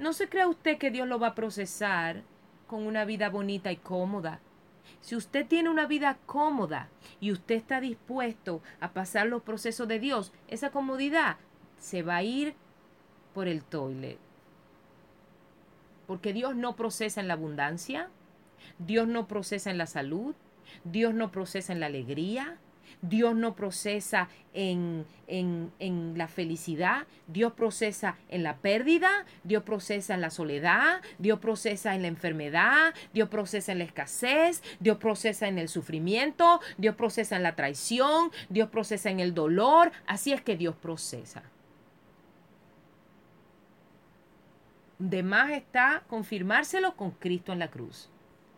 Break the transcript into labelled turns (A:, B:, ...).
A: no se crea usted que Dios lo va a procesar con una vida bonita y cómoda. Si usted tiene una vida cómoda y usted está dispuesto a pasar los procesos de Dios, esa comodidad se va a ir por el toilet. Porque Dios no procesa en la abundancia, Dios no procesa en la salud, Dios no procesa en la alegría, Dios no procesa en, en, la felicidad, Dios procesa en la pérdida, Dios procesa en la soledad, Dios procesa en la enfermedad, Dios procesa en la escasez, Dios procesa en el sufrimiento, Dios procesa en la traición, Dios procesa en el dolor, así es que Dios procesa. De más está confirmárselo con Cristo en la cruz.